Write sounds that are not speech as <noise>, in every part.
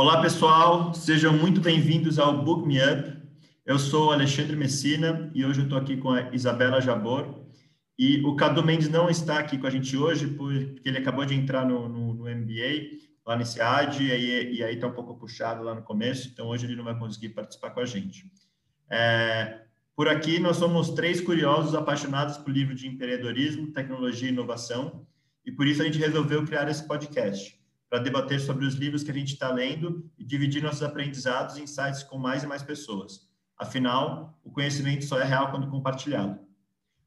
Olá, pessoal, sejam muito bem-vindos ao Book Me Up. Eu sou Alexandre Messina e hoje eu estou aqui com a Isabela Jabor. E o Cadu Mendes não está aqui com a gente hoje porque ele acabou de entrar no, no, no MBA lá nesse AD e aí, está um pouco puxado lá no começo, então hoje ele não vai conseguir participar com a gente. É, por aqui nós somos três curiosos apaixonados por livro de empreendedorismo, tecnologia e inovação e por isso a gente resolveu criar esse podcast para debater sobre os livros que a gente está lendo e dividir nossos aprendizados e insights com mais e mais pessoas. Afinal, o conhecimento só é real quando compartilhado.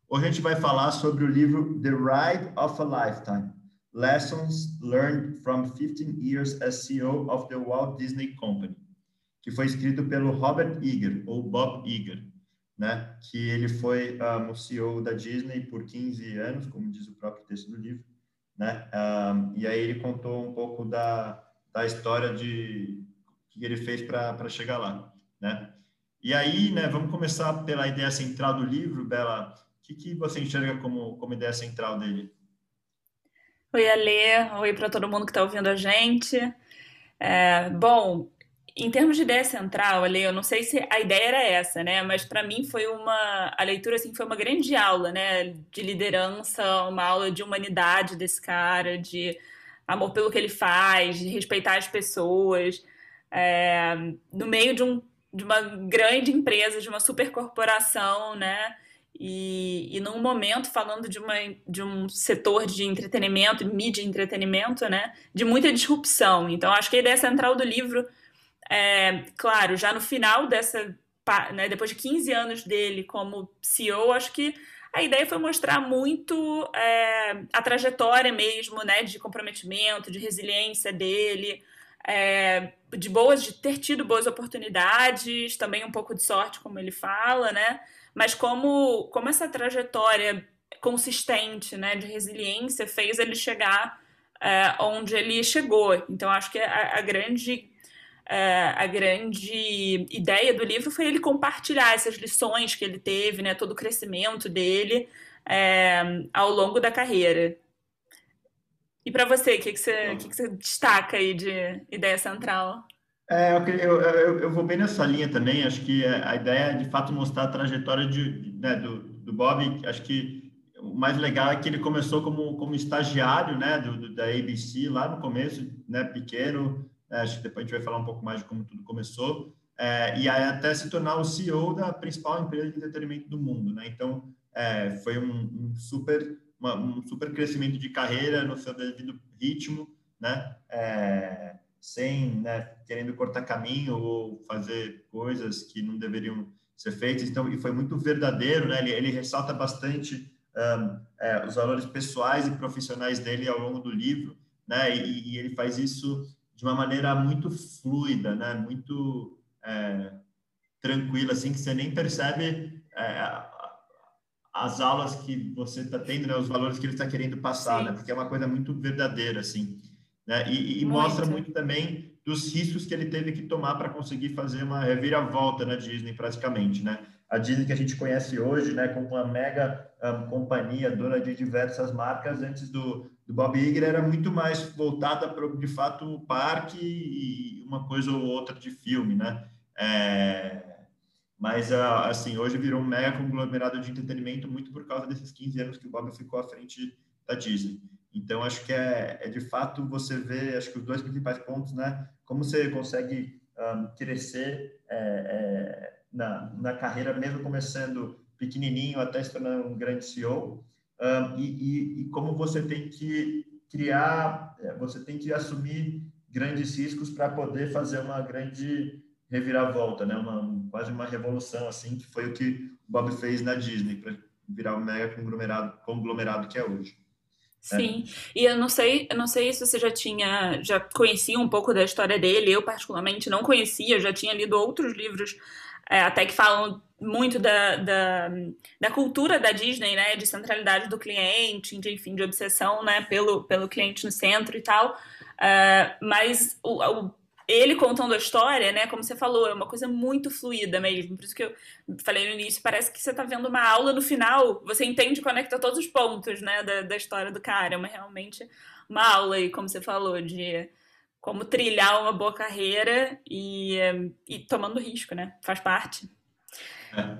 Hoje a gente vai falar sobre o livro The Ride of a Lifetime: Lessons Learned from 15 Years as CEO of the Walt Disney Company, que foi escrito pelo Robert Iger, ou Bob Iger, né? que ele foi um, o CEO da Disney por 15 anos, como diz o próprio texto do livro, né? Um, e aí ele contou um pouco da, da história de que ele fez para chegar lá, né? E aí, né, vamos começar pela ideia central do livro, Bela. O que, que você enxerga como, como ideia central dele? Oi, Alê. Oi para todo mundo que está ouvindo a gente. É, bom, em termos de ideia central, Ale, eu não sei se a ideia era essa, né? Mas para mim foi uma a leitura assim foi uma grande aula, né? De liderança, uma aula de humanidade desse cara, de amor pelo que ele faz, de respeitar as pessoas, é, no meio de, um, de uma grande empresa, de uma supercorporação, né? E, e num momento falando de, uma, de um setor de entretenimento, mídia e entretenimento, né? De muita disrupção. Então, acho que a ideia central do livro é, claro, já no final dessa, né, depois de 15 anos dele como CEO, acho que a ideia foi mostrar muito é, a trajetória mesmo, né, de comprometimento, de resiliência dele, é, de boas, de ter tido boas oportunidades, também um pouco de sorte, como ele fala, né, mas como, como essa trajetória consistente, né, de resiliência fez ele chegar é, onde ele chegou. Então, acho que a, a grande é, a grande ideia do livro foi ele compartilhar essas lições que ele teve, né, todo o crescimento dele é, ao longo da carreira. E para você, o que, que, você, que, que você destaca aí de ideia central? É, eu, eu, eu, vou bem nessa linha também. Acho que a ideia é de fato mostrar a trajetória de, né, do, do Bob. Acho que o mais legal é que ele começou como, como estagiário né, do, do da ABC lá no começo, né, pequeno, acho que depois a gente vai falar um pouco mais de como tudo começou, é, e até se tornar o CEO da principal empresa de entretenimento do mundo, né? Então, é, foi um, um super uma, um super crescimento de carreira no seu devido ritmo, né? É, sem, né, querendo cortar caminho ou fazer coisas que não deveriam ser feitas. Então, e foi muito verdadeiro, né? Ele, ele ressalta bastante um, é, os valores pessoais e profissionais dele ao longo do livro, né? E, e ele faz isso de uma maneira muito fluida, né? Muito é, tranquila, assim, que você nem percebe é, as aulas que você está tendo, né? Os valores que ele está querendo passar, Sim. né? Porque é uma coisa muito verdadeira, assim, né? E, e muito. mostra muito também dos riscos que ele teve que tomar para conseguir fazer uma reviravolta na Disney, praticamente, né? A Disney que a gente conhece hoje, né, como uma mega um, companhia, dona de diversas marcas, antes do, do Bob Iger era muito mais voltada para, de fato, o parque e uma coisa ou outra de filme, né? É, mas, ah, assim, hoje virou um mega conglomerado de entretenimento muito por causa desses 15 anos que o Bob ficou à frente da Disney. Então, acho que é, é de fato você vê, acho que os dois principais pontos, né? Como você consegue um, crescer é, é, na, na carreira, mesmo começando pequenininho até se tornar um grande CEO, um, e, e, e, como você tem que criar, é, você tem que assumir grandes riscos para poder fazer uma grande reviravolta, né? Uma, quase uma revolução, assim, que foi o que o Bob fez na Disney, para virar o mega conglomerado, conglomerado que é hoje. Né? Sim, e eu não sei, eu não sei se você já tinha, já conhecia um pouco da história dele. Eu particularmente não conhecia, já tinha lido outros livros é, até que falam muito da, da, da, cultura da Disney, né, de centralidade do cliente, de, enfim, de obsessão, né, pelo, pelo cliente no centro e tal, uh, mas o, o, ele contando a história, né, como você falou, é uma coisa muito fluida mesmo, por isso que eu falei no início, parece que você está vendo uma aula no final, você entende e conecta todos os pontos, né, da, da história do cara, é uma, realmente uma aula aí, como você falou, de como trilhar uma boa carreira e, e tomando risco, né? Faz parte. É.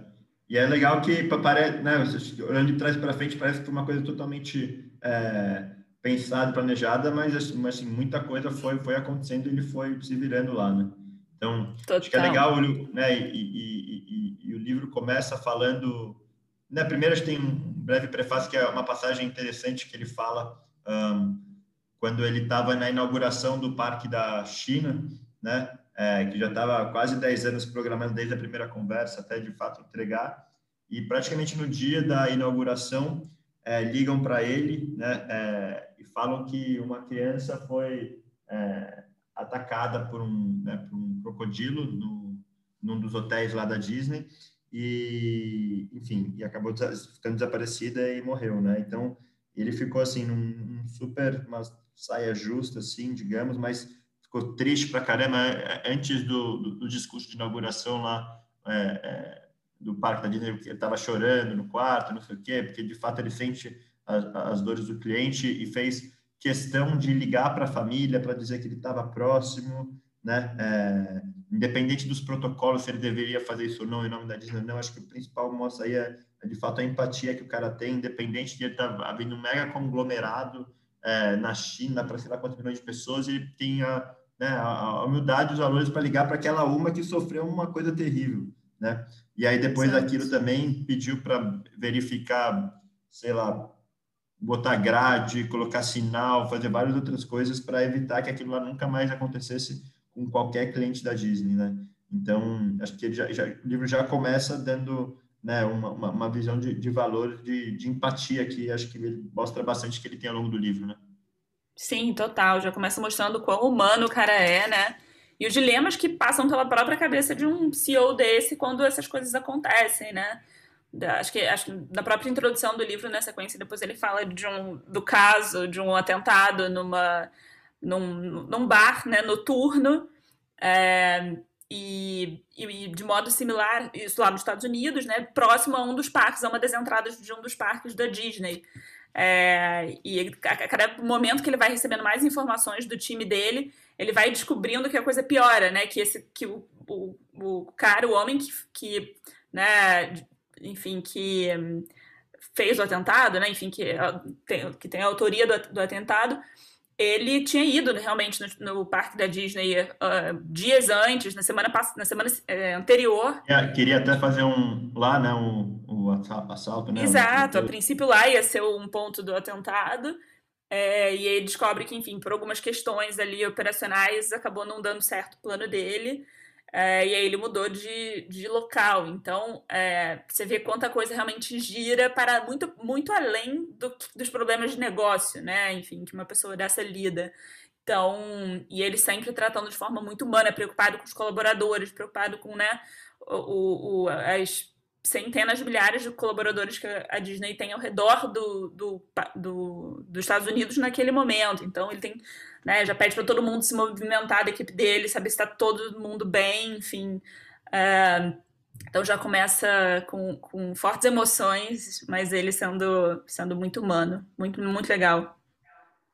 E é legal que parece, né, olhando de trás para frente, parece que foi uma coisa totalmente é, pensada, planejada, mas assim, assim, muita coisa foi foi acontecendo e ele foi se virando lá, né? Então, Total. acho que é legal, né? E, e, e, e, o livro começa falando, né? Primeiro, a gente tem um breve prefácio que é uma passagem interessante que ele fala um, quando ele estava na inauguração do Parque da China, né? É, que já estava quase 10 anos programando desde a primeira conversa até de fato entregar. E praticamente no dia da inauguração, é, ligam para ele né, é, e falam que uma criança foi é, atacada por um, né, por um crocodilo no, num dos hotéis lá da Disney e, enfim, e acabou ficando desaparecida e morreu, né? Então, ele ficou assim num, num super saia justa assim, digamos, mas ficou triste pra caramba é, é, antes do, do, do discurso de inauguração lá é, é, do parque da Disney, ele estava chorando no quarto, não sei o quê, porque de fato ele sente as, as dores do cliente e fez questão de ligar para a família para dizer que ele estava próximo, né? É, independente dos protocolos, se ele deveria fazer isso ou não em nome da Disney, não. Acho que o principal mostra aí é de fato a empatia que o cara tem, independente de ele estar tá havendo um mega conglomerado é, na China para sei lá quantos milhões de pessoas, ele tinha né, a, a humildade e os valores para ligar para aquela uma que sofreu uma coisa terrível, né? E aí depois certo. daquilo também pediu para verificar, sei lá, botar grade, colocar sinal, fazer várias outras coisas para evitar que aquilo lá nunca mais acontecesse com qualquer cliente da Disney, né? Então, acho que já, já, o livro já começa dando né, uma, uma, uma visão de, de valor, de, de empatia que acho que ele mostra bastante que ele tem ao longo do livro, né? Sim, total. Já começa mostrando quão humano o cara é, né? E os dilemas que passam pela própria cabeça de um CEO desse quando essas coisas acontecem, né? Acho que acho que na própria introdução do livro, na sequência, depois ele fala de um, do caso de um atentado numa, num, num bar né, noturno. É, e, e, de modo similar, isso lá nos Estados Unidos, né, próximo a um dos parques, a uma das entradas de um dos parques da Disney. É, e a cada momento que ele vai recebendo mais informações do time dele, ele vai descobrindo que a coisa piora, né? Que esse que o, o, o cara, o homem que, que né, enfim, que hum, fez o atentado, né? Enfim, que tem, que tem a autoria do, do atentado, ele tinha ido realmente no, no parque da Disney uh, dias antes, na semana, na semana é, anterior. É, queria até fazer um lá, né? Um, um assalto, né? Exato, a princípio lá ia ser um ponto do atentado. É, e ele descobre que, enfim, por algumas questões ali operacionais, acabou não dando certo o plano dele. É, e aí ele mudou de, de local. Então, é, você vê quanta coisa realmente gira para muito, muito além do, dos problemas de negócio, né? Enfim, que uma pessoa dessa lida. Então, e ele sempre tratando de forma muito humana, preocupado com os colaboradores, preocupado com né, o, o, as centenas de milhares de colaboradores que a Disney tem ao redor do, do, do, dos Estados Unidos naquele momento. Então, ele tem né? Já pede para todo mundo se movimentar da equipe dele, saber se está todo mundo bem, enfim. Uh, então já começa com, com fortes emoções, mas ele sendo, sendo muito humano, muito, muito legal.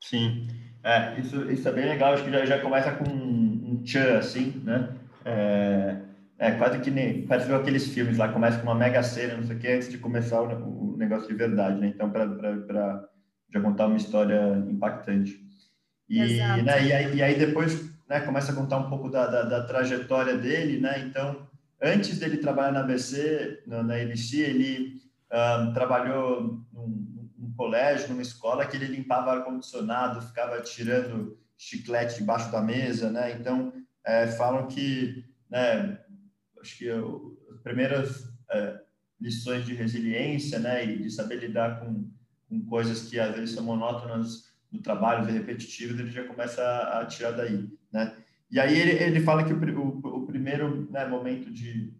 Sim, é, isso, isso é bem legal, acho que já, já começa com um, tchan, assim, né? É, é quase que nem, parece aqueles filmes lá, começa com uma mega cena, não sei o que, antes de começar o, o negócio de verdade, né? Então, para já contar uma história impactante. E, né, e, aí, e aí depois né, começa a contar um pouco da, da, da, trajetória dele, né? Então, antes dele trabalhar na ABC, na, na ABC, ele um, trabalhou num, num, colégio, numa escola que ele limpava ar-condicionado, ficava tirando chiclete debaixo da mesa, né? Então, é, falam que, né, acho que eu, as primeiras é, lições de resiliência, né, e de saber lidar com, com coisas que às vezes são monótonas do trabalho, repetitivos, ele já começa a, a, tirar daí, né? E aí ele, ele fala que o, o, o primeiro né, momento de,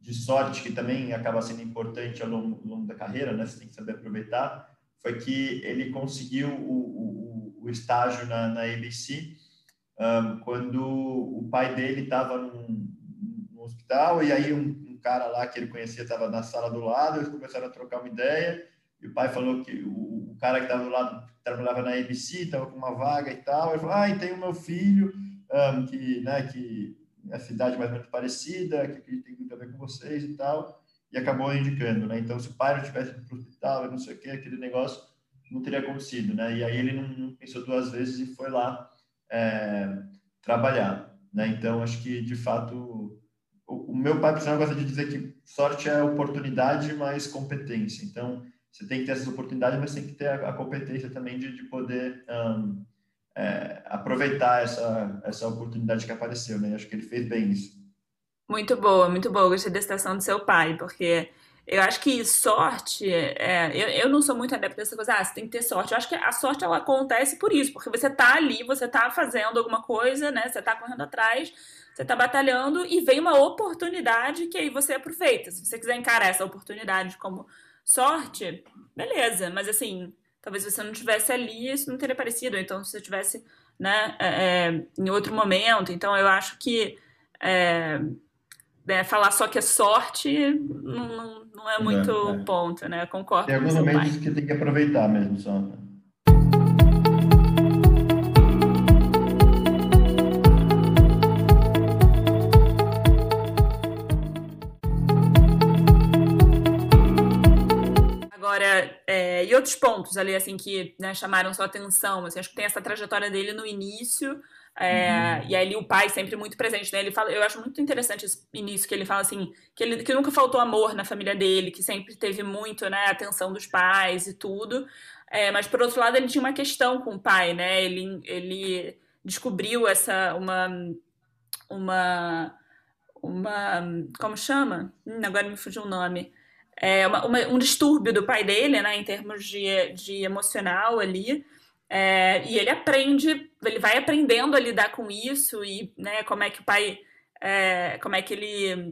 de sorte, que também acaba sendo importante ao longo, ao longo, da carreira, né? Você tem que saber aproveitar, foi que ele conseguiu o, o, estágio na, na ABC um, quando o pai dele estava num, hospital e aí um, um, cara lá que ele conhecia estava na sala do lado, eles começaram a trocar uma ideia e o pai falou que o, o cara que estava do lado trabalhava na ABC, estava com uma vaga e tal. Ele falou: Ah, e tem o meu filho um, que, né, que a cidade mais ou menos parecida, que tem muito a ver com vocês e tal, e acabou indicando, né? Então, se o pai não tivesse ido para o hospital não sei o que, aquele negócio não teria acontecido, né? E aí ele não, não pensou duas vezes e foi lá é, trabalhar, né? Então, acho que, de fato, o, meu pai, por gosta de dizer que sorte é oportunidade mais competência. Então, você tem que ter essas oportunidades, mas tem que ter a, a competência também de, de poder um, é, aproveitar essa, essa oportunidade que apareceu, né? Acho que ele fez bem isso. Muito boa, muito boa. Gostei da citação do seu pai, porque eu acho que sorte, é, eu, eu não sou muito adepta dessa coisa, ah, você tem que ter sorte. Eu acho que a sorte ela acontece por isso, porque você tá ali, você tá fazendo alguma coisa, né? Você tá correndo atrás, você tá batalhando e vem uma oportunidade que aí você aproveita. Se você quiser encarar essa oportunidade como sorte, beleza, mas assim, talvez você não tivesse ali, isso não teria aparecido. Então, se você tivesse, né, é, é em outro momento, então eu acho que é, né, falar só que é sorte não, não é muito é, é. ponto, né? Concordo. Tem alguns momentos que tem que aproveitar mesmo só. Né? Outros pontos ali, assim, que né, chamaram sua atenção, assim, acho que tem essa trajetória dele no início, é, uhum. E aí o pai sempre muito presente, né? Ele fala, eu acho muito interessante esse início que ele fala assim, que ele que nunca faltou amor na família dele, que sempre teve muito, né, atenção dos pais e tudo. É, mas por outro lado ele tinha uma questão com o pai, né? Ele ele descobriu essa uma uma uma como chama? Hum, agora me fugiu o nome. É uma, uma, um distúrbio do pai dele, né, em termos de, de emocional ali. É, e ele aprende, ele vai aprendendo a lidar com isso e né, como é que o pai, é, como é que ele,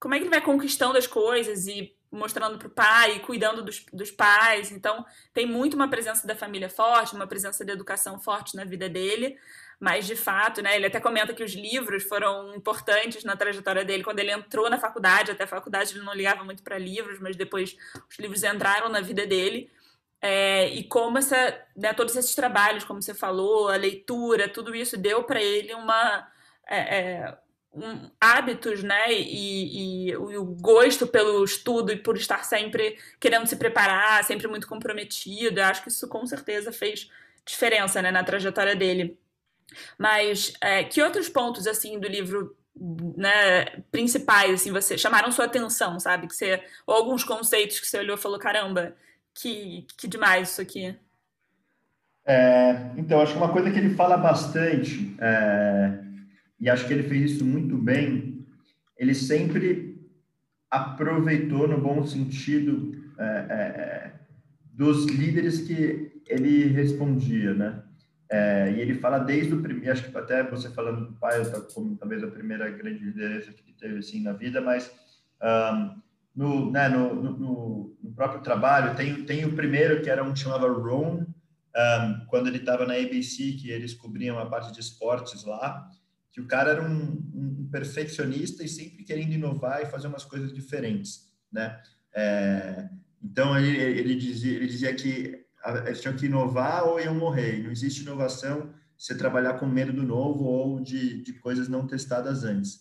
como é que ele vai conquistando as coisas e mostrando para o pai, cuidando dos, dos pais. Então tem muito uma presença da família forte, uma presença da educação forte na vida dele. Mas de fato, né, ele até comenta que os livros foram importantes na trajetória dele quando ele entrou na faculdade. Até a faculdade ele não ligava muito para livros, mas depois os livros entraram na vida dele. É, e como essa, né, todos esses trabalhos, como você falou, a leitura, tudo isso deu para ele uma é, é, um, hábitos, né, e, e, o gosto pelo estudo e por estar sempre querendo se preparar, sempre muito comprometido. Eu acho que isso com certeza fez diferença, né, na trajetória dele. Mas é, que outros pontos assim do livro né, principais assim você chamaram sua atenção, sabe? Que você ou alguns conceitos que você olhou e falou caramba, que, que demais isso aqui. É, então, acho que uma coisa que ele fala bastante, é, e acho que ele fez isso muito bem, ele sempre aproveitou, no bom sentido, é, é, é dos líderes que ele respondia, né? É, e ele fala desde o primeiro, acho que até você falando do pai, como talvez a primeira grande liderança que ele teve assim na vida, mas um, no, né, no, no, no, próprio trabalho, tem, tem o primeiro que era um que chamava Ron, um, quando ele estava na ABC, que eles cobriam a parte de esportes lá, que o cara era um, um, perfeccionista e sempre querendo inovar e fazer umas coisas diferentes, né? É, então, ele, ele, dizia, ele dizia que eles tinham que inovar ou iam morrer. Não existe inovação se trabalhar com medo do novo ou de, de coisas não testadas antes,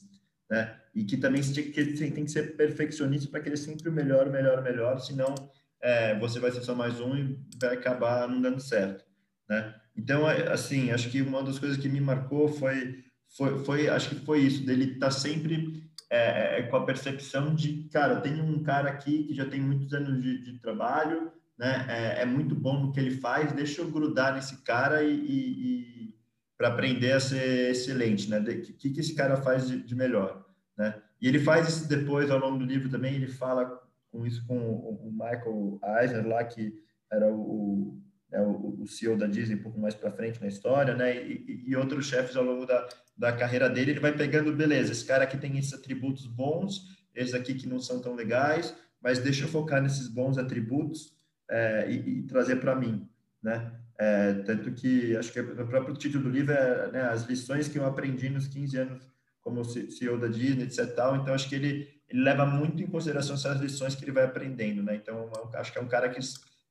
né? e que também tem que, tem que ser perfeccionista para querer sempre o melhor, melhor, melhor, senão é, você vai ser só mais um e vai acabar não dando certo, né? Então, é, assim, acho que uma das coisas que me marcou foi, foi, foi acho que foi isso, dele estar tá sempre é, é, com a percepção de, cara, tem um cara aqui que já tem muitos anos de, de trabalho, né? É, é, muito bom no que ele faz, deixa eu grudar nesse cara e, e, e para aprender a ser excelente, né? O que, que esse cara faz de, de melhor? Né? E ele faz isso depois, ao longo do livro também, ele fala com isso com o Michael Eisner lá, que era o, né, o, o CEO da Disney um pouco mais para frente na história, né? E, e, outros chefes ao longo da, da carreira dele, ele vai pegando, beleza, esse cara aqui tem esses atributos bons, esses aqui que não são tão legais, mas deixa eu focar nesses bons atributos é, e, e, trazer para mim, né? É, tanto que, acho que o próprio título do livro é né, as lições que eu aprendi nos 15 anos como CEO da Disney, etc. Tal. Então, acho que ele, ele leva muito em consideração essas lições que ele vai aprendendo, né? Então, acho que é um cara que,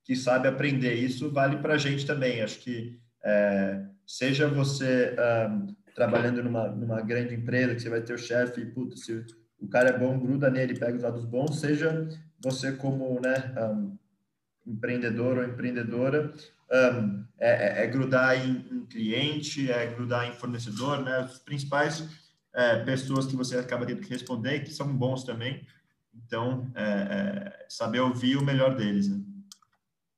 que sabe aprender. Isso vale para a gente também. Acho que é, seja você um, trabalhando numa, numa grande empresa, que você vai ter o chefe e, se o cara é bom, gruda nele, pega os lados bons, seja você como, né, um, empreendedor ou empreendedora, um, é, é, é, grudar em, em, cliente, é grudar em fornecedor, né, os principais é, pessoas que você acaba tendo que responder, que são bons também, então, é, é, saber ouvir o melhor deles, né?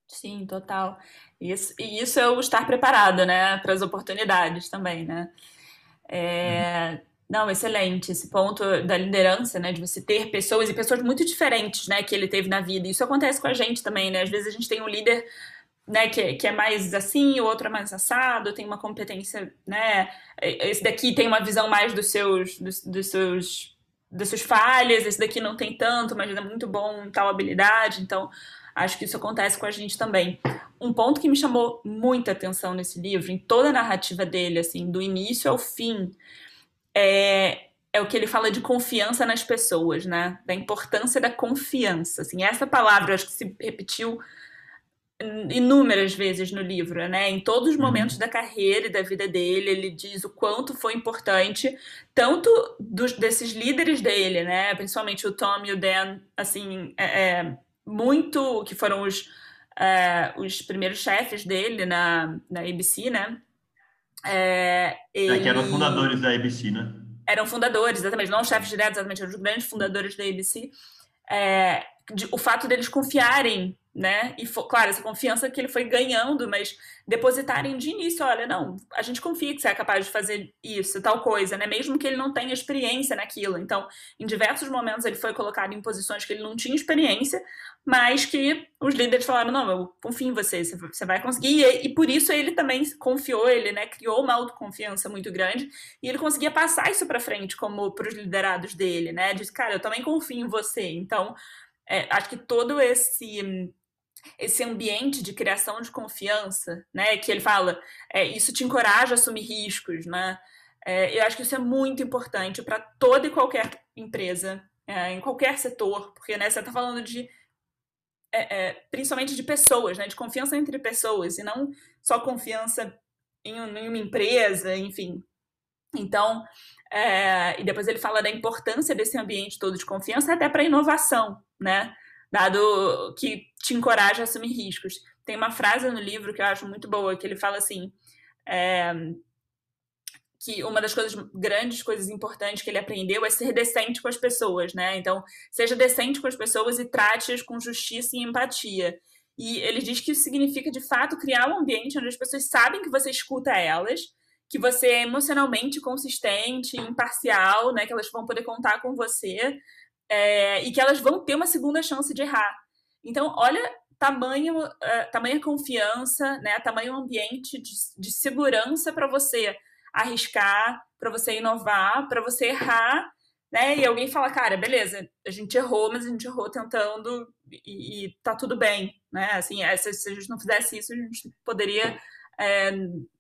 Sim, total. Isso, e isso é o estar preparado, né, para as oportunidades também, né? É, uhum. Não, excelente. Esse ponto da liderança, né, de você ter pessoas e pessoas muito diferentes, né, que ele teve na vida. Isso acontece com a gente também, né? Às vezes a gente tem um líder, né, que, que é mais assim, o outro é mais assado, tem uma competência, né? Esse daqui tem uma visão mais dos seus, dos, dos seus, das suas falhas. Esse daqui não tem tanto, mas é muito bom em tal habilidade. Então, acho que isso acontece com a gente também. Um ponto que me chamou muita atenção nesse livro, em toda a narrativa dele, assim, do início ao fim é, é o que ele fala de confiança nas pessoas, né? Da importância da confiança. Assim, essa palavra acho que se repetiu inúmeras vezes no livro, né? Em todos os uhum. momentos uhum. da carreira e da vida dele, ele diz o quanto foi importante, tanto dos, desses líderes dele, né? Principalmente o Tom e o Dan, assim, é, é muito que foram os, é, os primeiros chefes dele na, na ABC, né? É, ele... é, que eram fundadores da ABC, né? Eram fundadores, exatamente, não os chefes diretos, exatamente, eram os grandes fundadores da ABC. É, de, o fato deles confiarem né? E claro, essa confiança que ele foi ganhando, mas depositarem de início, olha, não, a gente confia que você é capaz de fazer isso, tal coisa, né? Mesmo que ele não tenha experiência naquilo. Então, em diversos momentos ele foi colocado em posições que ele não tinha experiência, mas que os líderes falaram, não, eu confio em você, você vai conseguir. E, e por isso ele também confiou, ele, né, criou uma autoconfiança muito grande e ele conseguia passar isso para frente como para os liderados dele, né? Disse, cara, eu também confio em você. Então, é, acho que todo esse esse ambiente de criação de confiança, né? Que ele fala, é, isso te encoraja a assumir riscos, né? É, eu acho que isso é muito importante para toda e qualquer empresa, é, em qualquer setor, porque né, você está falando de é, é, principalmente de pessoas, né? De confiança entre pessoas e não só confiança em, em uma empresa, enfim. Então, é, e depois ele fala da importância desse ambiente todo de confiança até para inovação, né? Dado que te encoraja a assumir riscos. Tem uma frase no livro que eu acho muito boa, que ele fala assim, é, que uma das coisas grandes coisas importantes que ele aprendeu é ser decente com as pessoas, né? Então, seja decente com as pessoas e trate-as com justiça e empatia. E ele diz que isso significa, de fato, criar um ambiente onde as pessoas sabem que você escuta elas, que você é emocionalmente consistente, imparcial, né? Que elas vão poder contar com você, é, e que elas vão ter uma segunda chance de errar. Então, olha tamanho, uh, tamanha confiança, né, tamanho ambiente de, de segurança para você arriscar, para você inovar, para você errar, né? E alguém fala, cara, beleza, a gente errou, mas a gente errou tentando e, e tá tudo bem, né? Assim, é, se, se, a gente não fizesse isso, a gente poderia, é,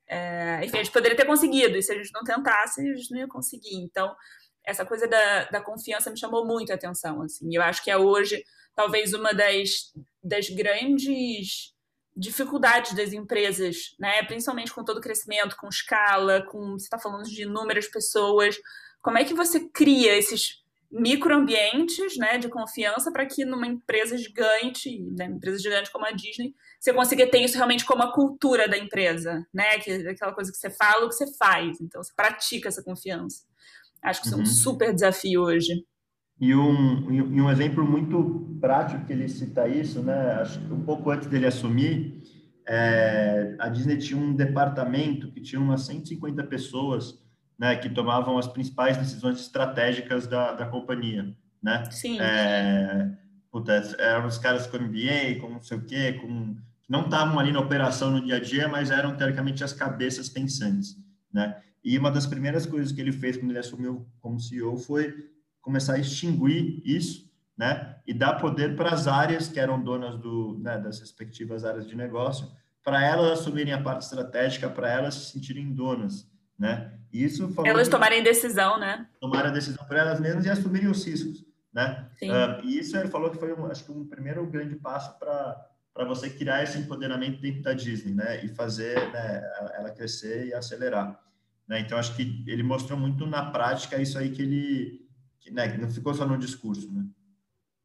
é, enfim, a gente poderia ter conseguido. E se a gente não tentasse, a gente não ia conseguir. Então, essa coisa da, da confiança me chamou muito a atenção. Assim. Eu acho que é hoje talvez uma das, das grandes dificuldades das empresas, né? principalmente com todo o crescimento, com escala, com você está falando de inúmeras pessoas. Como é que você cria esses microambientes né, de confiança para que numa empresa gigante, né, empresa gigante como a Disney, você consiga ter isso realmente como a cultura da empresa, né? Que aquela coisa que você fala, o que você faz. Então, você pratica essa confiança. Acho que isso uhum. é um uhum. super desafio hoje. E um, e um exemplo muito prático que ele cita isso, né? Acho que um pouco antes dele assumir, é, a Disney tinha um departamento que tinha umas 150 pessoas, né, que tomavam as principais decisões estratégicas da, da companhia, né? Sim. É, puta, eram os caras com MBA, com não sei o quê, com não estavam ali na operação no dia a dia, mas eram teoricamente as cabeças pensantes, né? E uma das primeiras coisas que ele fez quando ele assumiu como CEO foi começar a extinguir isso, né? E dar poder para as áreas que eram donas do, né, das respectivas áreas de negócio, para elas assumirem a parte estratégica, para elas se sentirem donas, né? E isso elas tomarem decisão, né? Tomarem a decisão por elas mesmas e assumirem os riscos, né? Uh, e isso ele falou que foi, um, acho que um primeiro grande passo para para você criar esse empoderamento dentro da Disney, né? E fazer né, ela crescer e acelerar. Né? Então, acho que ele mostrou muito na prática isso aí que ele que, né, não ficou só no discurso. Né?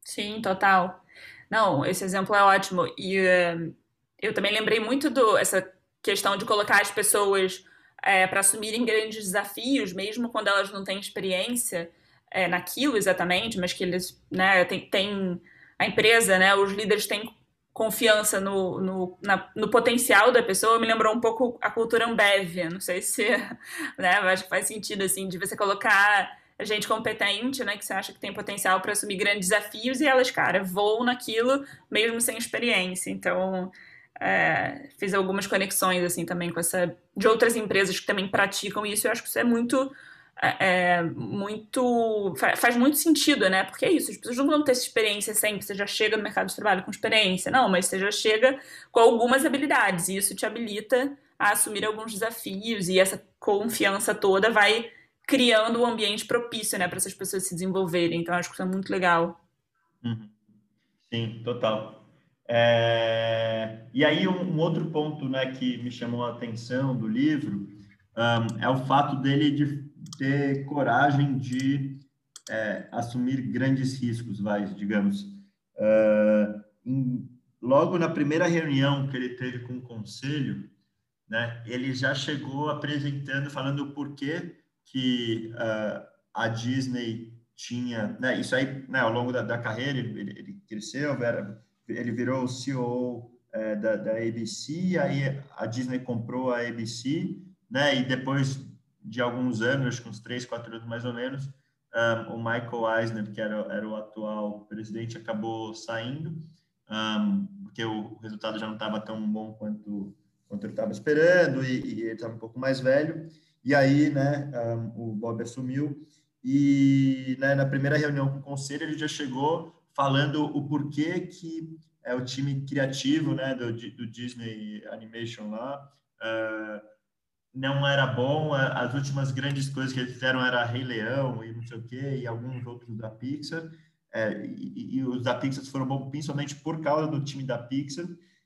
Sim, total. Não, esse exemplo é ótimo. E uh, eu também lembrei muito do essa questão de colocar as pessoas é, para assumirem grandes desafios, mesmo quando elas não têm experiência é, naquilo exatamente, mas que eles, né, tem a empresa, né, os líderes têm confiança no, no, na, no potencial da pessoa, me lembrou um pouco a cultura Ambev, não sei se, <laughs> né, acho que faz sentido, assim, de você colocar gente competente, né, que você acha que tem potencial para assumir grandes desafios e elas, cara, voam naquilo mesmo sem experiência. Então, é, fiz algumas conexões assim também com essa de outras empresas que também praticam isso. Eu acho que isso é muito é, é muito faz muito sentido, né? Porque é isso, as pessoas não vão ter essa experiência sempre. Você já chega no mercado de trabalho com experiência, não, mas você já chega com algumas habilidades e isso te habilita a assumir alguns desafios e essa confiança toda vai criando um ambiente propício, né, para essas pessoas se desenvolverem. Então acho que isso é muito legal. Uhum. Sim, total. É, e aí um, um, outro ponto, né, que me chamou a atenção do livro um, é o fato dele de ter coragem de é, assumir grandes riscos, vai, digamos. Uh, em, logo na primeira reunião que ele teve com o conselho, né, ele já chegou apresentando, falando o porquê que uh, a Disney tinha, né, isso aí, né, ao longo da, da carreira ele, ele cresceu, era ele virou o CEO é, da, da ABC, aí a Disney comprou a ABC, né? E depois de alguns anos, acho que uns três, quatro anos mais ou menos, um, o Michael Eisner, que era, era o atual presidente, acabou saindo, um, porque o resultado já não estava tão bom quanto, quanto ele estava esperando, e, e ele estava um pouco mais velho. E aí, né, um, o Bob assumiu, e né, na primeira reunião com o conselho, ele já chegou falando o porquê que é o time criativo né, do, do Disney Animation lá uh, não era bom. As últimas grandes coisas que eles fizeram era Rei Leão e não sei o quê, e alguns outros da Pixar. É, e, e, os da Pixar foram bons principalmente por causa do time da Pixar.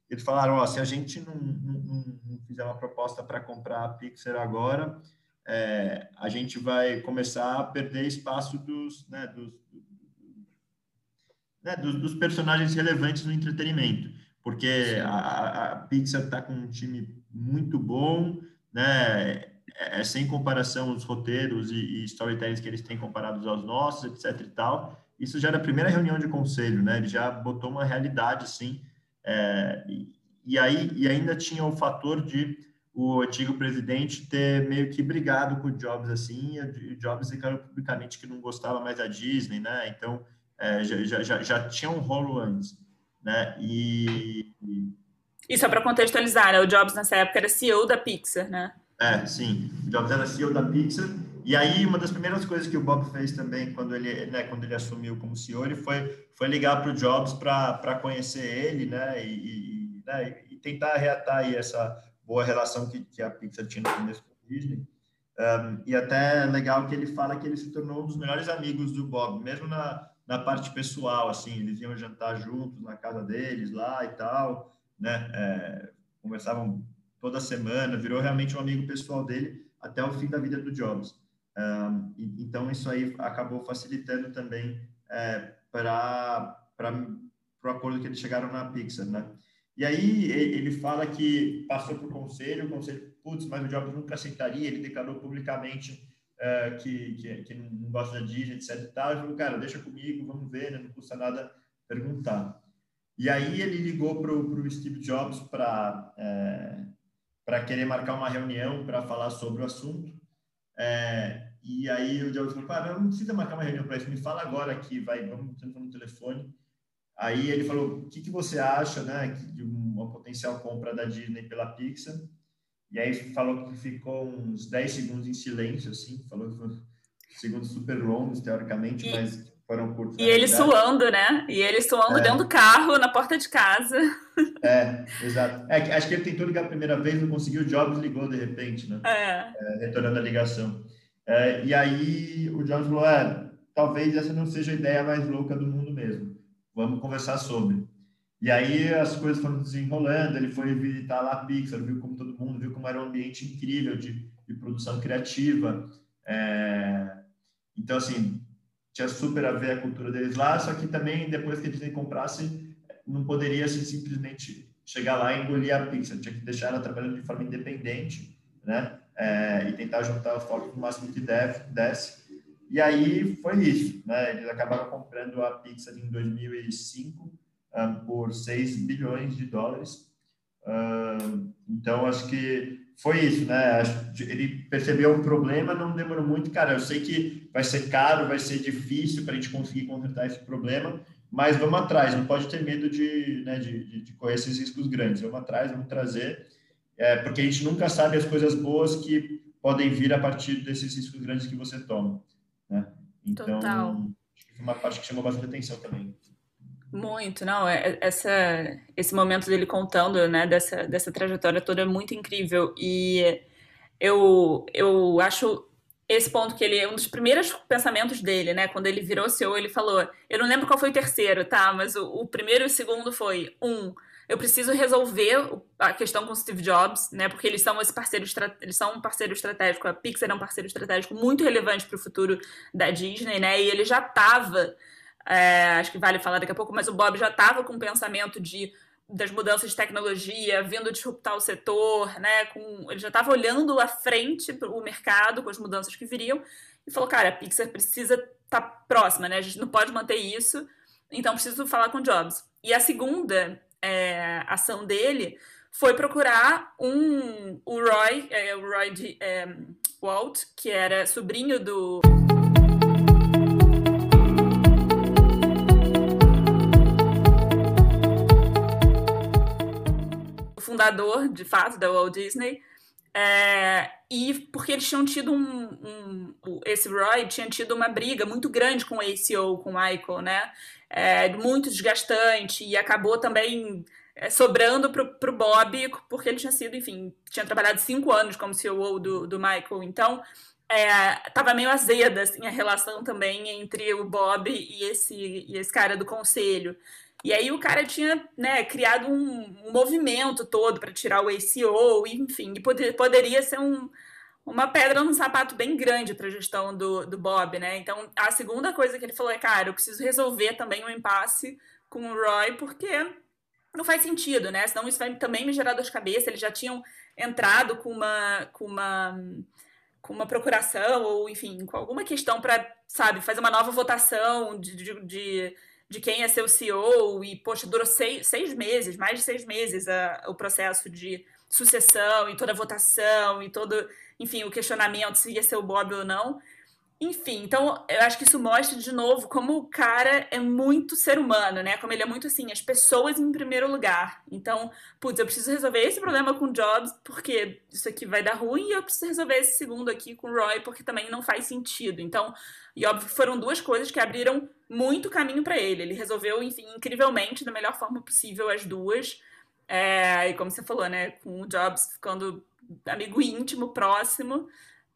Eles falaram: ó, se a gente não, não, não fizer uma proposta para comprar a Pixar agora, é, a gente vai começar a perder espaço dos, né, dos, né, dos, dos, personagens relevantes no entretenimento, porque a, a Pixar está com um time muito bom, né, é, é, sem comparação os roteiros e, e storytellings que eles têm comparados aos nossos, etc e tal. Isso já era a primeira reunião de conselho, né? Ele já botou uma realidade, sim. É, e, e aí e ainda tinha o fator de o antigo presidente ter meio que brigado com o Jobs assim, e o Jobs declarou publicamente que não gostava mais da Disney, né? Então é, já, já, já tinha um rolo antes, né? E, e só para contextualizar, né? o Jobs nessa época era CEO da Pixar, né? É, sim. O Jobs era CEO da Pixar. E aí, uma das primeiras coisas que o Bob fez também, quando ele, né, quando ele assumiu como CEO, ele foi, foi ligar para o Jobs para conhecer ele, né, e, e, né, e tentar reatar aí essa boa relação que, que a Pixar tinha no começo com a Disney. Um, e até legal que ele fala que ele se tornou um dos melhores amigos do Bob, mesmo na, na parte pessoal, assim, eles iam jantar juntos na casa deles lá e tal, né? É, conversavam toda semana, virou realmente um amigo pessoal dele até o fim da vida do Jobs. Um, então, isso aí acabou facilitando também é, para o acordo que eles chegaram na Pixar, né? E aí ele fala que passou para o conselho, o conselho, putz, mas o Jobs nunca aceitaria, ele declarou publicamente uh, que, que, que, não gosta da Disney, etc e tal, ele falou, cara, deixa comigo, vamos ver, né? não custa nada perguntar. E aí ele ligou para o Steve Jobs para é, para querer marcar uma reunião para falar sobre o assunto. É, e aí o Jobs falou, cara, não precisa marcar uma reunião para isso, me fala agora aqui, vai, vamos no telefone. Aí ele falou, o que, que você acha, né, de uma potencial compra da Disney pela Pixar? E aí falou que ficou uns 10 segundos em silêncio, assim, falou que foram segundos super longos, teoricamente, mas foram curtos. E ele suando, né? E ele suando é. dentro do carro, na porta de casa. É, exato. É, acho que ele tentou ligar a primeira vez, não conseguiu, o Jobs ligou de repente, né? É. é retornando a ligação. É, e aí o Jobs falou, é, talvez essa não seja a ideia mais louca do mundo mesmo. Vamos conversar sobre. E aí as coisas foram desenrolando, ele foi visitar lá a Pixar, viu como todo mundo, viu como era um ambiente incrível de, de produção criativa. É, então, assim, tinha super a ver a cultura deles lá, só que também, depois que a Disney comprasse, não poderia assim, simplesmente chegar lá e engolir a Pixar, tinha que deixar ela trabalhando de forma independente, né? É, e tentar juntar os focos no máximo que deve, desse. E aí foi isso, né? Eles acabaram comprando a Pixar em 2005 um, ah, por 6 bilhões de dólares. Um, então, acho que foi isso, né? Ele percebeu o problema, não demorou muito. Cara, eu sei que vai ser caro, vai ser difícil para a gente conseguir consertar esse problema, mas vamos atrás, não pode ter medo de, né, de, de correr esses riscos grandes. Vamos atrás, vamos trazer, é, porque a gente nunca sabe as coisas boas que podem vir a partir desses riscos grandes que você toma. Né? Então, Total. foi uma parte que chamou bastante atenção também. Muito, não, é, é, essa, esse momento dele contando, né, dessa, dessa trajetória toda é muito incrível e eu, eu acho esse ponto que ele um dos primeiros pensamentos dele, né, quando ele virou CEO, ele falou, eu não lembro qual foi o terceiro, tá, mas o, o primeiro e o segundo foi, um, eu preciso resolver a questão com o Steve Jobs, né? Porque eles são esse parceiro, eles são um parceiro estratégico, a Pixar é um parceiro estratégico muito relevante para o futuro da Disney, né? E ele já estava é, acho que vale falar daqui a pouco, mas o Bob já estava com o pensamento de das mudanças de tecnologia, vindo disruptar o setor, né? Com, ele já estava olhando à frente o mercado com as mudanças que viriam e falou, cara, a Pixar precisa estar tá próxima, né? A gente não pode manter isso, então preciso falar com o Jobs. E a segunda é, ação dele foi procurar um o Roy, é, o Roy de, é, Walt, que era sobrinho do fundador, de fato, da Walt Disney. É, e porque eles tinham tido um, um, Esse Roy tinha tido uma briga muito grande com o ACO, com o Michael, né? É, muito desgastante e acabou também é, sobrando para o Bob, porque ele tinha sido, enfim, tinha trabalhado cinco anos como CEO do, do Michael. Então, estava é, meio azeda assim, a relação também entre o Bob e esse, e esse cara do conselho. E aí o cara tinha né, criado um, movimento todo para tirar o ACO, enfim, e poder, poderia ser um, uma pedra no sapato bem grande para a gestão do, do Bob, né? Então, a segunda coisa que ele falou é, cara, eu preciso resolver também o um impasse com o Roy, porque não faz sentido, né? Senão isso vai também me gerar dor de cabeça. Eles já tinham entrado com uma, com uma, com uma procuração, ou enfim, com alguma questão para, sabe, fazer uma nova votação de, de, de de quem é seu CEO, e, poxa, durou seis, seis meses, mais de seis meses a, o processo de sucessão e toda a votação e todo, enfim, o questionamento se ia ser o Bob ou não. Enfim, então eu acho que isso mostra de novo como o cara é muito ser humano, né? Como ele é muito assim, as pessoas em primeiro lugar. Então, putz, eu preciso resolver esse problema com Jobs porque isso aqui vai dar ruim e eu preciso resolver esse segundo aqui com Roy porque também não faz sentido. Então, e óbvio que foram duas coisas que abriram muito caminho para ele. Ele resolveu, enfim, incrivelmente, da melhor forma possível as duas. É, e como você falou, né? Com o Jobs ficando amigo íntimo, próximo.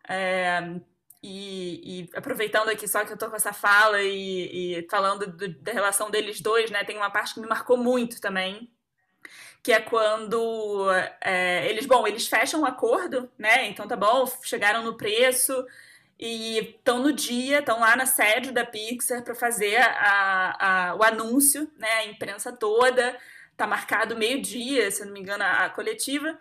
É, e, e, aproveitando aqui só que eu tô com essa fala e, e falando do, da relação deles dois, né? Tem uma parte que me marcou muito também, que é quando é, eles, bom, eles fecham um acordo, né? Então tá bom, chegaram no preço e estão no dia, estão lá na sede da Pixar para fazer a, a, o anúncio, né? A imprensa toda, tá marcado meio-dia, se eu não me engano, a, a coletiva.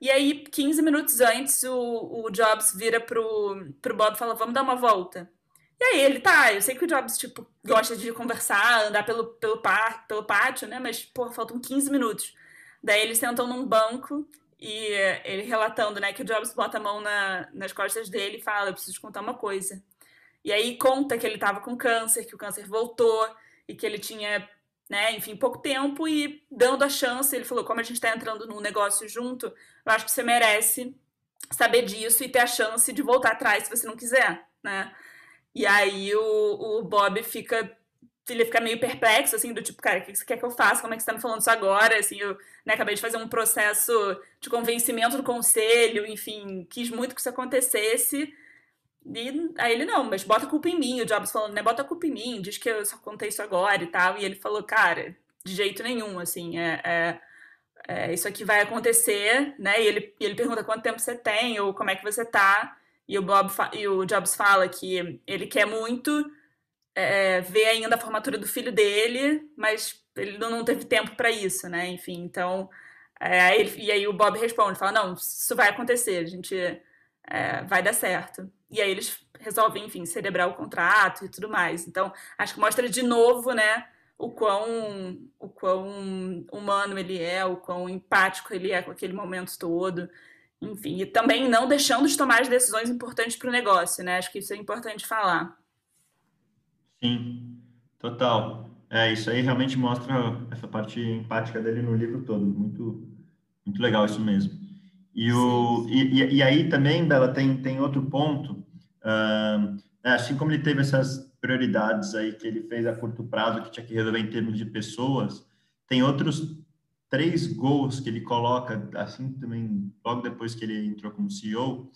E aí, 15 minutos antes, o, o Jobs vira pro, pro Bob e fala: Vamos dar uma volta. E aí ele, tá, eu sei que o Jobs, tipo, gosta de conversar, andar pelo, pelo, par, pelo pátio, né? Mas, pô, faltam 15 minutos. Daí eles sentam num banco e ele relatando, né, que o Jobs bota a mão na, nas costas dele e fala: Eu preciso te contar uma coisa. E aí conta que ele tava com câncer, que o câncer voltou e que ele tinha né? Enfim, pouco tempo e dando a chance, ele falou, como a gente está entrando num negócio junto, eu acho que você merece saber disso e ter a chance de voltar atrás se você não quiser, né? E aí o, o Bob fica ele fica meio perplexo, assim, do tipo, cara, o que você quer que eu faça? Como é que você tá me falando isso agora? Assim, eu né, acabei de fazer um processo de convencimento do conselho, enfim, quis muito que isso acontecesse, e aí ele, não, mas bota a culpa em mim. O Jobs falando, né, bota a culpa em mim, diz que eu só contei isso agora e tal. E ele falou, cara, de jeito nenhum, assim, é, é é, isso aqui vai acontecer, né? E ele, e ele pergunta quanto tempo você tem ou como é que você tá. E o, Bob e o Jobs fala que ele quer muito é, ver ainda a formatura do filho dele, mas ele não teve tempo para isso, né? Enfim, então. É, ele, e aí o Bob responde, fala, não, isso vai acontecer, a gente é, vai dar certo. E aí eles resolvem, enfim, celebrar o contrato e tudo mais. Então, acho que mostra de novo, né, o quão, o quão humano ele é, o quão empático ele é com aquele momento todo. Enfim, e também não deixando de tomar as decisões importantes para o negócio, né? Acho que isso é importante falar. Sim, total. É, isso aí realmente mostra essa parte empática dele no livro todo. Muito, muito legal isso mesmo. E, o, e, e, aí também, Bela, tem, tem outro ponto. Uh, assim como ele teve essas prioridades aí que ele fez a curto prazo, que tinha que resolver em termos de pessoas, tem outros três gols que ele coloca, assim também, logo depois que ele entrou como CEO,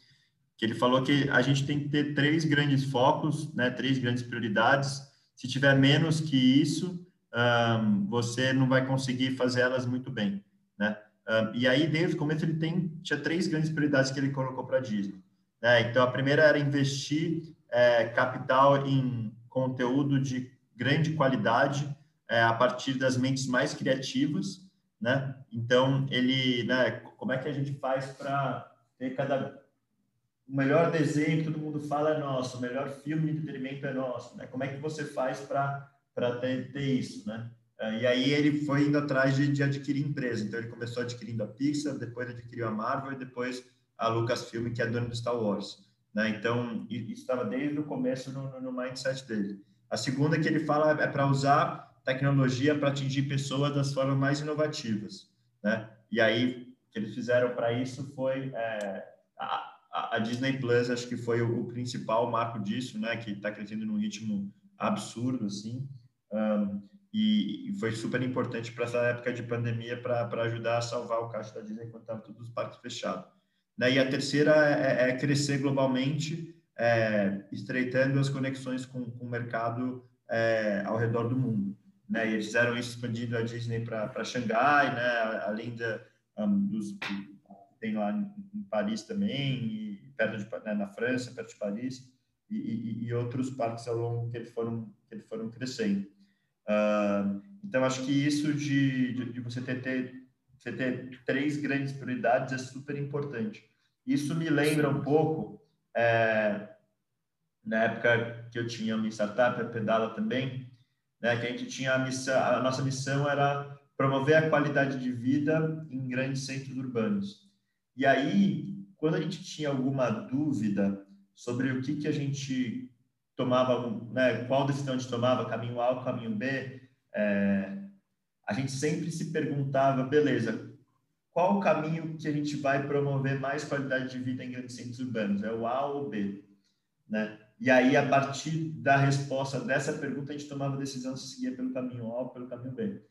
que ele falou que a gente tem que ter três grandes focos, né, três grandes prioridades. Se tiver menos que isso, um, você não vai conseguir fazer elas muito bem, né? Um, e aí, desde o começo, ele tem, tinha três grandes prioridades que ele colocou para a Disney. Né? Então, a primeira era investir é, capital em conteúdo de grande qualidade é, a partir das mentes mais criativas, né? Então, ele, né, como é que a gente faz para ter cada o melhor desenho que todo mundo fala é nosso, o melhor filme de entretenimento é nosso, né? Como é que você faz para ter, ter, isso, né? É, e aí ele foi indo atrás de, de, adquirir empresa. Então ele começou adquirindo a Pixar, depois adquiriu a Marvel e depois a Lucasfilm, que é dona do Star Wars. Né? Então, isso estava desde o começo no, no mindset dele. A segunda que ele fala é para usar tecnologia para atingir pessoas das formas mais inovativas. Né? E aí, o que eles fizeram para isso foi é, a, Disney Plus, acho que foi o, principal marco disso, né? que está crescendo num ritmo absurdo, assim. Um, e, e, foi super importante para essa época de pandemia para ajudar a salvar o caixa da Disney quando estavam todos os parques fechados. Né? E a terceira é, é, é crescer globalmente, é, estreitando as conexões com, com o mercado é, ao redor do mundo. Né? E eles fizeram isso expandindo a Disney para Xangai, né? além da, um, dos tem lá em Paris também, perto de, né, na França, perto de Paris, e, e, e, outros parques ao longo que eles foram, que eles foram crescendo. Uh, então, acho que isso de, de, de você ter, ter ter três grandes prioridades é super importante. Isso me lembra um pouco, é, na época que eu tinha uma startup, a Pedala também, né, que a gente tinha a missão, a nossa missão era promover a qualidade de vida em grandes centros urbanos. E aí, quando a gente tinha alguma dúvida sobre o que, que a gente tomava, né, qual decisão a gente tomava, caminho A ou caminho B, é, a gente sempre se perguntava, beleza, qual o caminho que a gente vai promover mais qualidade de vida em grandes centros urbanos? É o A ou o B? Né? E aí, a partir da resposta dessa pergunta, a gente tomava a decisão se seguia pelo caminho A ou pelo caminho B.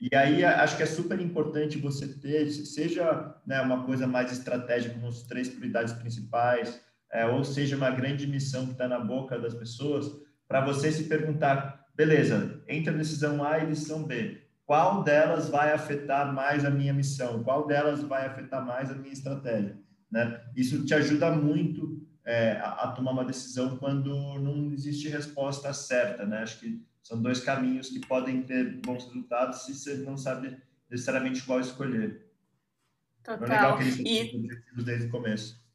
E aí, acho que é super importante você ter, seja né, uma coisa mais estratégica, como as três prioridades principais, é, ou seja uma grande missão que está na boca das pessoas, para você se perguntar, beleza, entre a decisão A e a decisão B, qual delas vai afetar mais a minha missão, qual delas vai afetar mais a minha estratégia. Né? Isso te ajuda muito é, a, a, tomar uma decisão quando não existe resposta certa. Né? Acho que são dois caminhos que podem ter bons resultados se você não sabe necessariamente qual escolher. Total. É legal que eles e... objetivos desde o começo.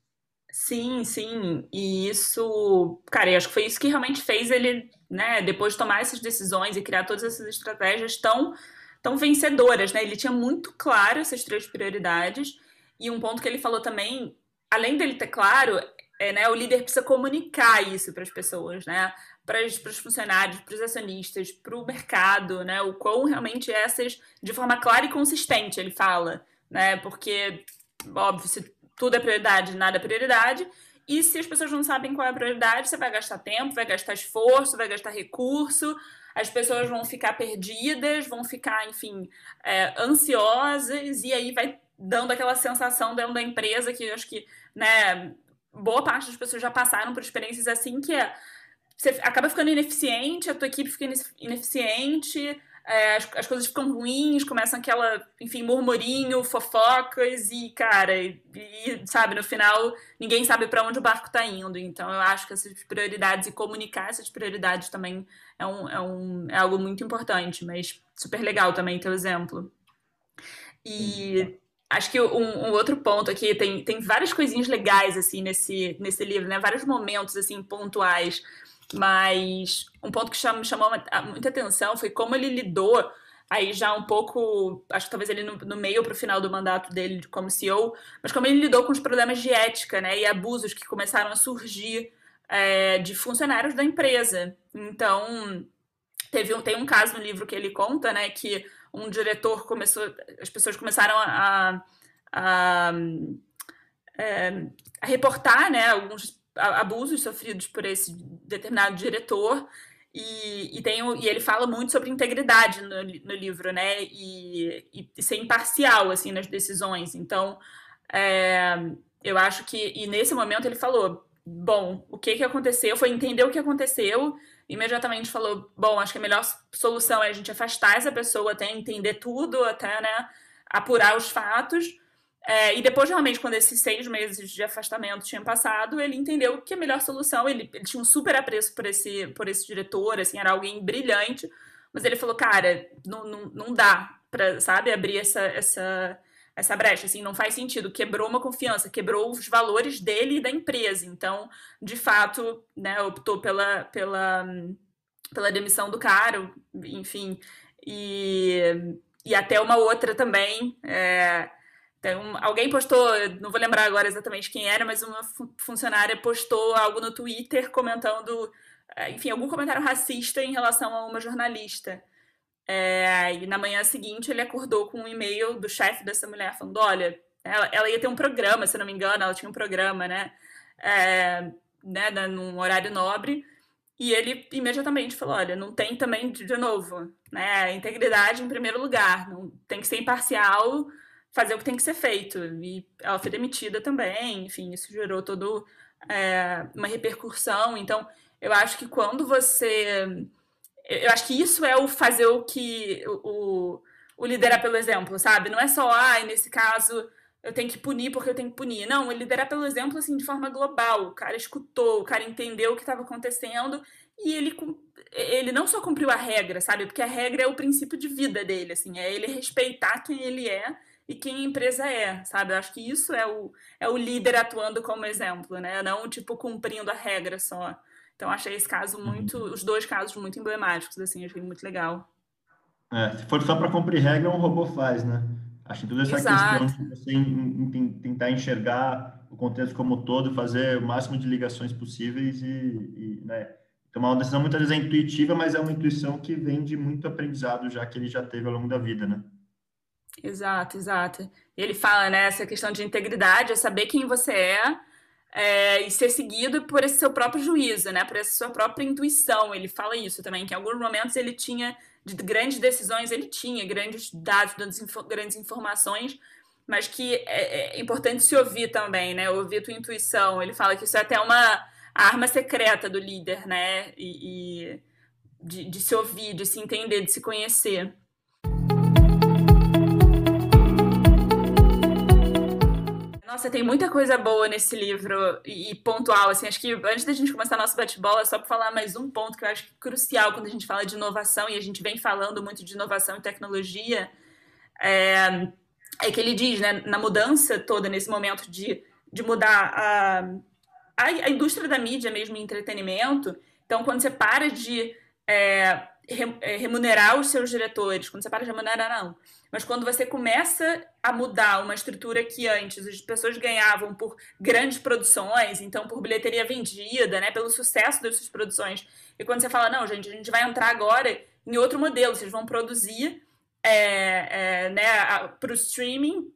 Sim, sim. E isso, cara, eu acho que foi isso que realmente fez ele, né, depois de tomar essas decisões e criar todas essas estratégias tão tão vencedoras, né? Ele tinha muito claro essas três prioridades e um ponto que ele falou também, além dele ter claro, é, né, o líder precisa comunicar isso para as pessoas, né? Para os funcionários, para os acionistas, para o mercado, né? O quão realmente essas, de forma clara e consistente, ele fala, né? Porque, óbvio, se tudo é prioridade, nada é prioridade. E se as pessoas não sabem qual é a prioridade, você vai gastar tempo, vai gastar esforço, vai gastar recurso, as pessoas vão ficar perdidas, vão ficar, enfim, é, ansiosas, e aí vai dando aquela sensação dentro da empresa que eu acho que, né, boa parte das pessoas já passaram por experiências assim, que é você acaba ficando ineficiente, a tua equipe fica ineficiente, é, as, as, coisas ficam ruins, começam aquela, enfim, murmurinho, fofocas e, cara, e, e sabe, no final ninguém sabe para onde o barco está indo. Então eu acho que essas prioridades e comunicar essas prioridades também é, um, é, um, é algo muito importante, mas super legal também teu exemplo. E acho que um, um, outro ponto aqui, tem, tem várias coisinhas legais, assim, nesse, nesse livro, né? Vários momentos, assim, pontuais mas um ponto que me chamou muita atenção foi como ele lidou aí já um pouco, acho que talvez ele no, no meio para o final do mandato dele como CEO, mas como ele lidou com os problemas de ética, né, e abusos que começaram a surgir é, de funcionários da empresa. Então, teve um, tem um caso no livro que ele conta, né, que um diretor começou, as pessoas começaram a, a, a, é, a reportar, né, alguns abusos sofridos por esse determinado diretor e, e, tem, e ele fala muito sobre integridade no, no livro, né? E, e, ser imparcial assim nas decisões. Então, é, eu acho que e nesse momento ele falou, bom, o que que aconteceu? Foi entender o que aconteceu. Imediatamente falou, bom, acho que a melhor solução é a gente afastar essa pessoa até entender tudo, até né, apurar os fatos. É, e depois, realmente, quando esses seis meses de afastamento tinham passado, ele entendeu que a melhor solução, ele, ele, tinha um super apreço por esse, por esse diretor, assim, era alguém brilhante, mas ele falou, cara, não, não, não dá para, sabe, abrir essa, essa, essa brecha, assim, não faz sentido, quebrou uma confiança, quebrou os valores dele e da empresa, então, de fato, né, optou pela, pela, pela demissão do cara, enfim, e, e até uma outra também, é, então, alguém postou, não vou lembrar agora exatamente quem era, mas uma funcionária postou algo no Twitter comentando, eh, enfim, algum comentário racista em relação a uma jornalista. É, e na manhã seguinte ele acordou com um e-mail do chefe dessa mulher falando: olha, ela, ela, ia ter um programa, se não me engano, ela tinha um programa, né? É, né, num horário nobre. E ele imediatamente falou: olha, não tem também, de novo, né? Integridade em primeiro lugar, não tem que ser imparcial fazer o que tem que ser feito. E ela foi demitida também, enfim, isso gerou toda é, uma repercussão. Então, eu acho que quando você. Eu acho que isso é o fazer o que. O, o liderar pelo exemplo, sabe? Não é só, ah, nesse caso eu tenho que punir porque eu tenho que punir. Não, liderar pelo exemplo, assim, de forma global. O cara escutou, o cara entendeu o que estava acontecendo e ele, ele não só cumpriu a regra, sabe? Porque a regra é o princípio de vida dele, assim, é ele respeitar quem ele é e quem a empresa é, sabe? Eu acho que isso é o, é o líder atuando como exemplo, né? Não, tipo, cumprindo a regra só. Então, achei esse caso uhum. muito, uhum. os dois casos muito emblemáticos, assim, achei muito legal. É, se for só para cumprir regra, um robô faz, né? Acho que toda essa Exato. questão de você tentar enxergar o contexto como todo, fazer o máximo de ligações possíveis e, e né, tomar uma decisão muitas vezes é intuitiva, mas é uma intuição que vem de muito aprendizado já que ele já teve ao longo da vida, né? Exato, exato. Ele fala, né, essa questão de integridade, é saber quem você é, é, e ser seguido por esse seu próprio juízo, né, por essa sua própria intuição. Ele fala isso também, que em alguns momentos ele tinha, de grandes decisões, ele tinha grandes dados, grandes informações, mas que é, é importante se ouvir também, né, ouvir tua intuição. Ele fala que isso é até uma arma secreta do líder, né, e, e de, de se ouvir, de se entender, de se conhecer. Nossa, tem muita coisa boa nesse livro e, pontual, assim, acho que antes da gente começar nosso bate-bola, só para falar mais um ponto que eu acho crucial quando a gente fala de inovação, e a gente vem falando muito de inovação e tecnologia, é, é que ele diz, né, na mudança toda, nesse momento de, de mudar a, a, a indústria da mídia mesmo, entretenimento, então quando você para de é, é, remunerar os seus diretores, quando você para de remunerar, não. Mas quando você começa a mudar uma estrutura que antes as pessoas ganhavam por grandes produções, então por bilheteria vendida, né, pelo sucesso das suas produções, e quando você fala, não, gente, a gente vai entrar agora em outro modelo, vocês vão produzir é, é, né, para o streaming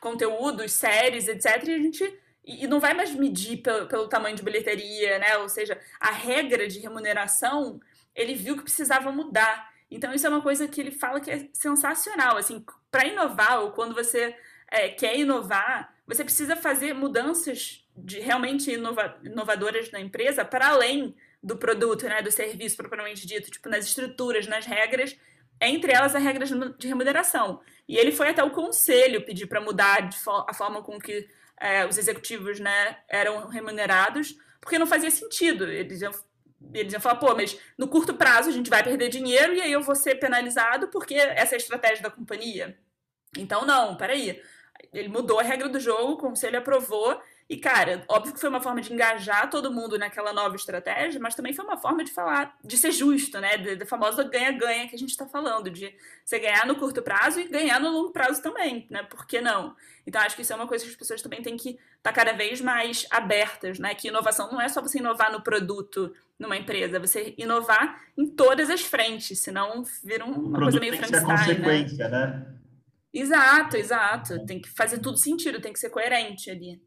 conteúdos, séries, etc., e a gente e não vai mais medir pelo, pelo tamanho de bilheteria, né? Ou seja, a regra de remuneração ele viu que precisava mudar. Então, isso é uma coisa que ele fala que é sensacional. Assim, para inovar, ou quando você é, quer inovar, você precisa fazer mudanças de realmente inova inovadoras na empresa para além do produto, né, do serviço propriamente dito, tipo nas estruturas, nas regras, entre elas a regra de remuneração. E ele foi até o conselho pedir para mudar a forma com que é, os executivos né, eram remunerados, porque não fazia sentido. Eles iam, eles iam falar, pô, mas no curto prazo a gente vai perder dinheiro e aí eu vou ser penalizado porque essa é a estratégia da companhia. Então, não, peraí. Ele mudou a regra do jogo, o conselho aprovou e, cara, óbvio que foi uma forma de engajar todo mundo naquela nova estratégia, mas também foi uma forma de falar, de ser justo, né? Da famosa ganha-ganha que a gente está falando, de você ganhar no curto prazo e ganhar no longo prazo também, né? Por que não? Então, acho que isso é uma coisa que as pessoas também têm que estar tá cada vez mais abertas, né? Que inovação não é só você inovar no produto numa empresa, é você inovar em todas as frentes, senão vira uma coisa meio Frankenstein, né? né? Exato, exato. Tem que fazer tudo sentido, tem que ser coerente ali.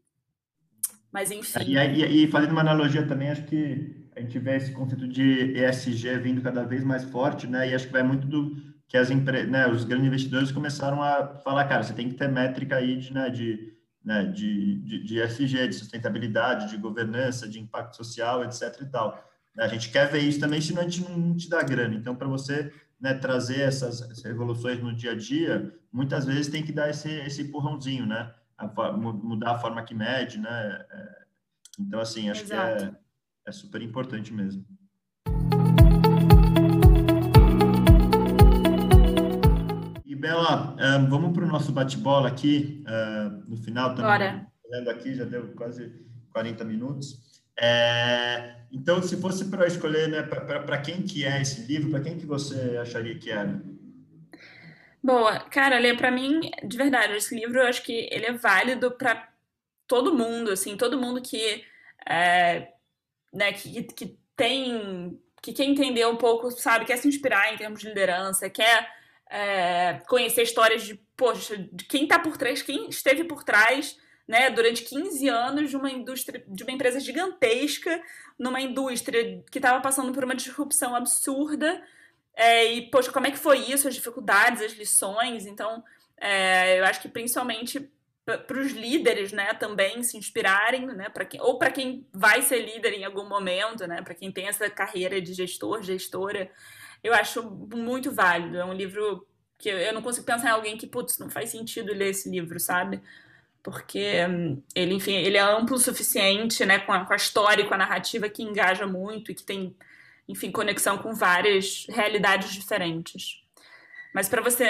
Mas enfim. E, e, e, fazendo uma analogia também, acho que a gente vê esse conceito de ESG vindo cada vez mais forte, né? E acho que vai muito do que as empre... né, os grandes investidores começaram a falar, cara, você tem que ter métrica aí de, né, de, né, de, de, de ESG, de sustentabilidade, de governança, de impacto social, etc e tal. A gente quer ver isso também, senão a gente não te dá grana. Então, para você né, trazer essas, essas revoluções no dia a dia, muitas vezes tem que dar esse, esse empurrãozinho, né? a, mudar a forma que mede, né? É, então, assim, acho Exato. que é, é super importante mesmo. E, Bela, um, vamos para o nosso bate-bola aqui, uh, no final também. Olhando aqui, já deu quase 40 minutos. É, então, se fosse para escolher, né, para quem que é esse livro, para quem que você acharia que era? Boa. Cara, Lê, pra mim, de verdade, esse livro eu acho que ele é válido para todo mundo, assim, todo mundo que, é, né, que, que tem, que quer entender um pouco, sabe, quer se inspirar em termos de liderança, quer é, conhecer histórias de, poxa, de quem tá por trás, quem esteve por trás, né, durante 15 anos de uma indústria, de uma empresa gigantesca, numa indústria que estava passando por uma disrupção absurda, é, e, poxa, como é que foi isso, as dificuldades, as lições? Então, é, eu acho que principalmente para os líderes, né, também se inspirarem, né, para quem ou para quem vai ser líder em algum momento, né, para quem tem essa carreira de gestor, gestora, eu acho muito válido. É um livro que eu não consigo pensar em alguém que, putz, não faz sentido ler esse livro, sabe? Porque ele, enfim, ele é amplo o suficiente, né, com a, com a história e com a narrativa que engaja muito e que tem enfim, conexão com várias realidades diferentes. Mas para você.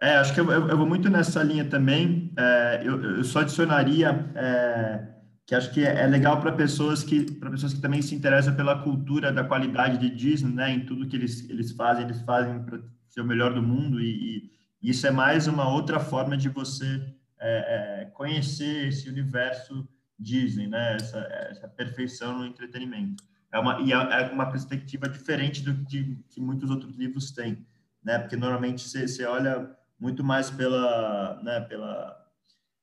É, acho que eu, eu, eu, vou muito nessa linha também. É, eu, eu, só adicionaria é, que acho que é, é legal para pessoas que para pessoas que também se interessam pela cultura da qualidade de Disney, né? Em tudo que eles eles fazem, eles fazem para ser o melhor do mundo e, e, isso é mais uma outra forma de você é, é, conhecer esse universo Disney, né? Essa, essa perfeição no entretenimento é uma, e é, é uma perspectiva diferente do que, que muitos outros livros têm, né? Porque normalmente você, olha muito mais pela, né, pela,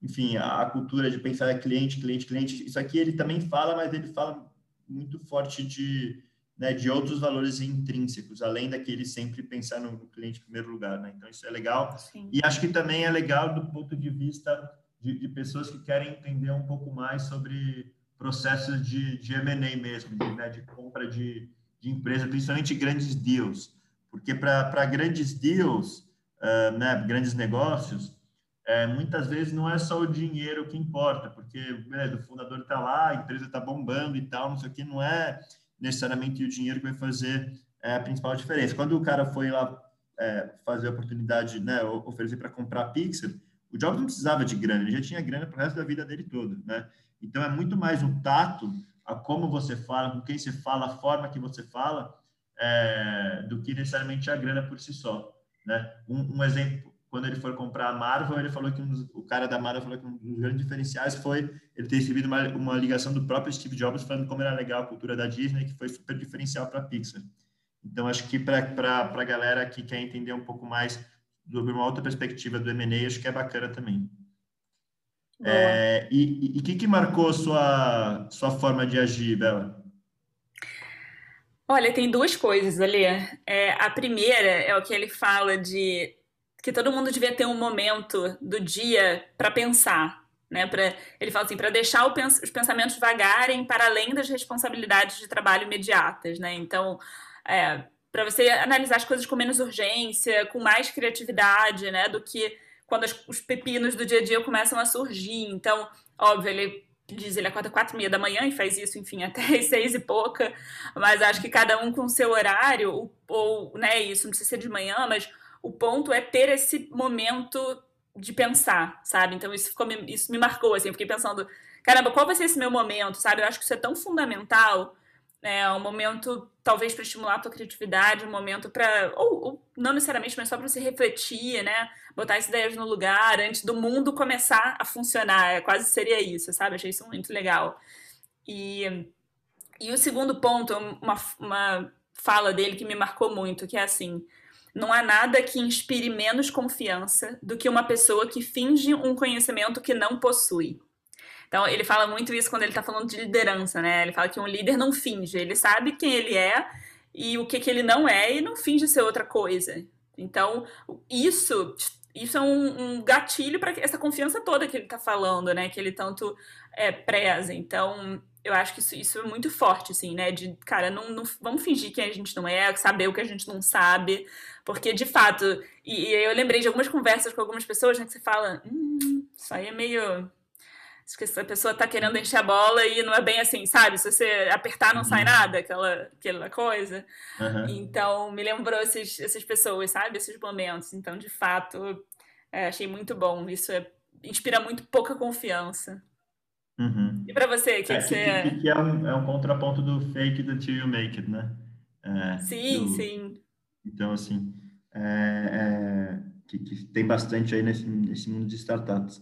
enfim, a, a cultura de pensar cliente, cliente, cliente. Isso aqui ele também fala, mas ele fala muito forte de, né, de outros valores intrínsecos, além daquele sempre pensar no, cliente em primeiro lugar, né? Então isso é legal. Sim. E acho que também é legal do ponto de vista de, de pessoas que querem entender um pouco mais sobre processos de, de M&A mesmo, de, né, de compra de, de empresa, principalmente grandes deals, porque para grandes deals, uh, né, grandes negócios, é, muitas vezes não é só o dinheiro que importa, porque beleza, o fundador está lá, a empresa está bombando e tal, não sei o que, não é necessariamente o dinheiro que vai fazer é, a principal diferença. Quando o cara foi lá é, fazer a oportunidade, né, oferecer para comprar a Pixar, o Jobs não precisava de grana, ele já tinha grana para o resto da vida dele toda, né? Então, é muito mais um tato a como você fala, com quem você fala, a forma que você fala, é, do que necessariamente a grana por si só. Né? Um, um, exemplo, quando ele foi comprar a Marvel, ele falou que um dos, o cara da Marvel falou que um dos grandes diferenciais foi ele ter recebido uma, uma ligação do próprio Steve Jobs falando como era legal a cultura da Disney, que foi super diferencial para a Pixar. Então, acho que para a galera que quer entender um pouco mais sobre uma outra perspectiva do M&A, acho que é bacana também. É, e o que, que marcou sua, sua forma de agir, Bela? Olha, tem duas coisas ali. É, a primeira é o que ele fala de que todo mundo devia ter um momento do dia para pensar. Né, pra, ele fala assim, para deixar pens os pensamentos vagarem para além das responsabilidades de trabalho imediatas. Né? Então, é, para você analisar as coisas com menos urgência, com mais criatividade, né, do que quando as, os pepinos do dia a dia começam a surgir. Então, óbvio, ele diz ele acorda quatro e meia da manhã e faz isso, enfim, <laughs> até as seis e pouca, mas acho que cada um com seu horário, ou, ou né, isso não precisa ser de manhã, mas o ponto é ter esse momento de pensar, sabe? Então isso ficou isso me marcou assim, eu fiquei pensando, caramba, qual vai ser esse meu momento, sabe? Eu acho que isso é tão fundamental, é um momento talvez para estimular a tua criatividade, um momento para ou, ou, não necessariamente, mas só para você refletir, né? Botar as ideias no lugar antes do mundo começar a funcionar. É, quase seria isso, sabe? Achei isso muito legal. E e o segundo ponto, uma, uma fala dele que me marcou muito, que é assim: não há nada que inspire menos confiança do que uma pessoa que finge um conhecimento que não possui. Então, ele fala muito isso quando ele está falando de liderança, né? Ele fala que um líder não finge, ele sabe quem ele é e o que, que ele não é e não finge ser outra coisa. Então, isso isso é um, um gatilho para essa confiança toda que ele está falando, né? Que ele tanto é, preza. Então, eu acho que isso, isso é muito forte, assim, né? De, cara, não, não vamos fingir que a gente não é, saber o que a gente não sabe, porque de fato, e, e eu lembrei de algumas conversas com algumas pessoas, né, que você fala, hum, isso aí é meio. Acho que essa pessoa tá querendo encher a bola e não é bem assim, sabe? Se você apertar, não uhum. sai nada, aquela, aquela coisa. Uhum. Então, me lembrou esses, essas pessoas, sabe? Esses momentos. Então, de fato, é, achei muito bom. Isso é, inspira muito pouca confiança. Uhum. E para você, que, é, que, você... que, que é, um, é um contraponto do fake do till you make it, né? É, sim, do... sim. Então, assim, é, é, que, que, tem bastante aí nesse, nesse mundo de startups.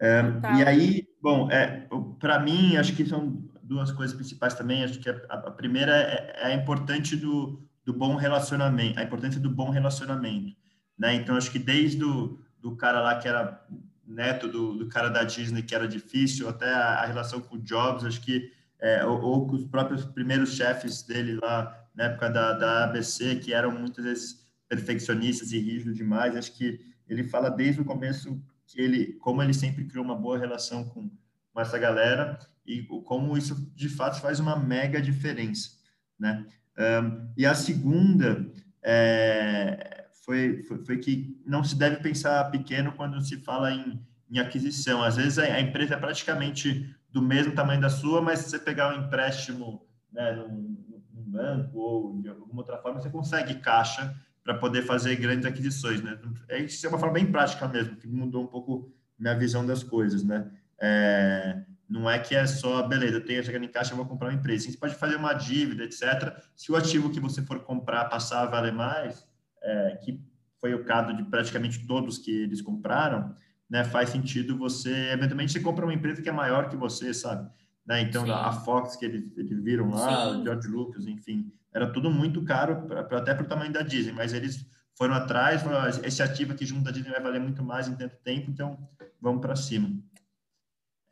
É, e aí, bom, é, para mim, acho que são duas coisas principais também. Acho que a, a primeira é, é a importante do, do bom relacionamento, a importância do bom relacionamento, né? Então, acho que desde o do cara lá que era neto do, do cara da Disney que era difícil, até a, a relação com o Jobs, acho que, é, ou, ou, com os próprios primeiros chefes dele lá na época da, da ABC, que eram muitas vezes perfeccionistas e rígidos demais, acho que ele fala desde o começo que ele, como ele sempre criou uma boa relação com, com essa galera e como isso de fato faz uma mega diferença, né? Um, e a segunda é, foi, foi, foi, que não se deve pensar pequeno quando se fala em, em aquisição. Às vezes a, a, empresa é praticamente do mesmo tamanho da sua, mas se você pegar um empréstimo né, banco ou de alguma outra forma, você consegue caixa para poder fazer grandes aquisições. Né? É, isso é uma forma bem prática mesmo, que mudou um pouco minha visão das coisas. Né? É, não é que é só, beleza, eu tenho chegando em caixa, eu vou comprar uma empresa. Você pode fazer uma dívida, etc. Se o ativo que você for comprar passar a valer mais, é, que foi o caso de praticamente todos que eles compraram, né, faz sentido você, eventualmente, você compra uma empresa que é maior que você, sabe? Né? Então, Sim. a Fox que eles, eles viram lá, Sim. o George Lucas, enfim, era tudo muito caro, pra, pra, até para o tamanho da Disney, mas eles foram atrás, falaram, esse ativo aqui junto da Disney vai valer muito mais em tanto tempo, então vamos para cima.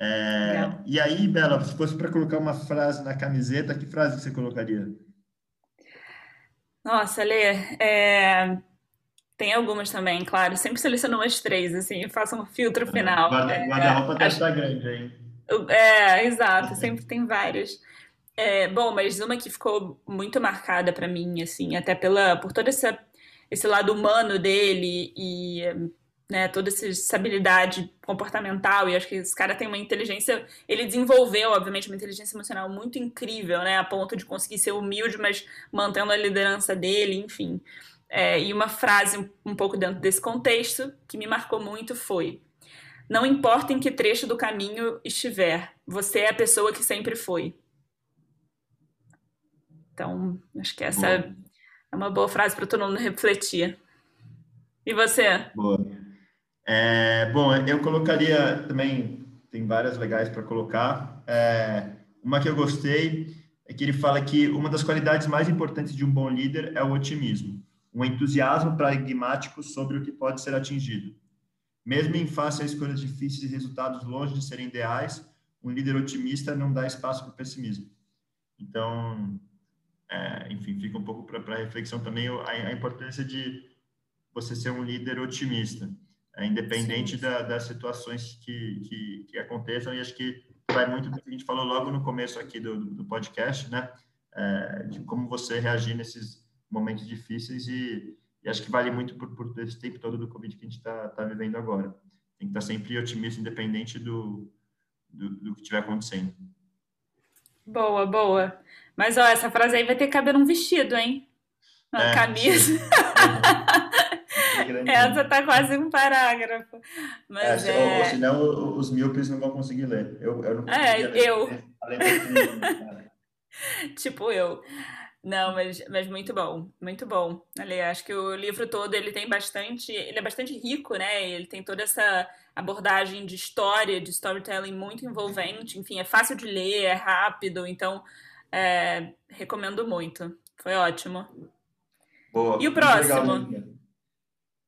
É, e aí, Bela, se fosse para colocar uma frase na camiseta, que frase você colocaria? Nossa, Lê, é... tem algumas também, claro. Sempre seleciono umas três, assim, faço um filtro é, final. Guarda-roupa é, deve estar grande, hein? É, exato, sempre tem várias. É, bom, mas uma que ficou muito marcada para mim, assim, até pela, por todo essa, esse lado humano dele e né, toda essa habilidade comportamental, e acho que esse cara tem uma inteligência, ele desenvolveu, obviamente, uma inteligência emocional muito incrível, né, a ponto de conseguir ser humilde, mas mantendo a liderança dele, enfim. É, e uma frase um pouco dentro desse contexto que me marcou muito foi: Não importa em que trecho do caminho estiver, você é a pessoa que sempre foi. Então, acho que essa boa. é uma boa frase para todo mundo refletir. E você? Boa. É, bom, eu colocaria também, tem várias legais para colocar. É, uma que eu gostei é que ele fala que uma das qualidades mais importantes de um bom líder é o otimismo, um entusiasmo pragmático sobre o que pode ser atingido. Mesmo em face a escolhas difíceis e resultados longe de serem ideais, um líder otimista não dá espaço para o pessimismo. Então, é, enfim, fica um pouco para reflexão também a, a importância de você ser um líder otimista é, independente da, das situações que, que, que, aconteçam, e acho que vai muito do que a gente falou logo no começo aqui do, do podcast, né? É, de como você reagir nesses, momentos difíceis e, e, acho que vale muito por, por esse tempo todo do Covid que a gente está tá vivendo agora. Tem que estar tá sempre otimista, independente do, do, do que estiver acontecendo. Boa, boa. Mas ó, essa frase aí vai ter que caber num vestido, hein? Uma é, camisa. <laughs> Essa tá quase um parágrafo. Mas é, é... Ou, senão os míopes não vão conseguir ler. Eu, eu não É, eu. Ler, <laughs> tipo eu. Não, mas, mas muito bom, muito bom. Ali, acho que o livro todo ele tem bastante, ele é bastante rico, né? Ele tem toda essa abordagem de história, de storytelling muito envolvente. Enfim, é fácil de ler, é rápido, então é, recomendo muito. Foi ótimo. Boa. E o próximo? Legal,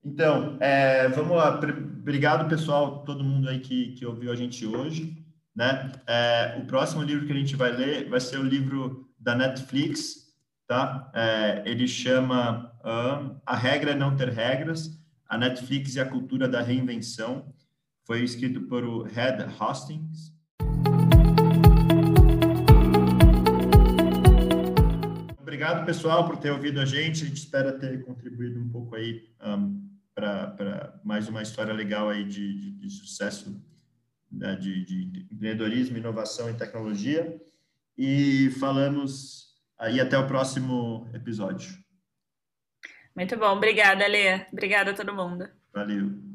então, é, vamos lá. Obrigado, pessoal, todo mundo aí que, que ouviu a gente hoje. Né? É, o próximo livro que a gente vai ler vai ser o livro da Netflix, tá? É, ele chama A Regra é Não Ter Regras, a Netflix e a Cultura da Reinvenção. Foi escrito por o Red Hastings. Obrigado, pessoal, por ter ouvido a gente. A gente espera ter contribuído um pouco aí um, para mais uma história legal aí de, de, de sucesso né, de, de, empreendedorismo, inovação e tecnologia. E falamos aí até o próximo episódio. Muito bom, obrigada, Lê. Obrigada a todo mundo. Valeu.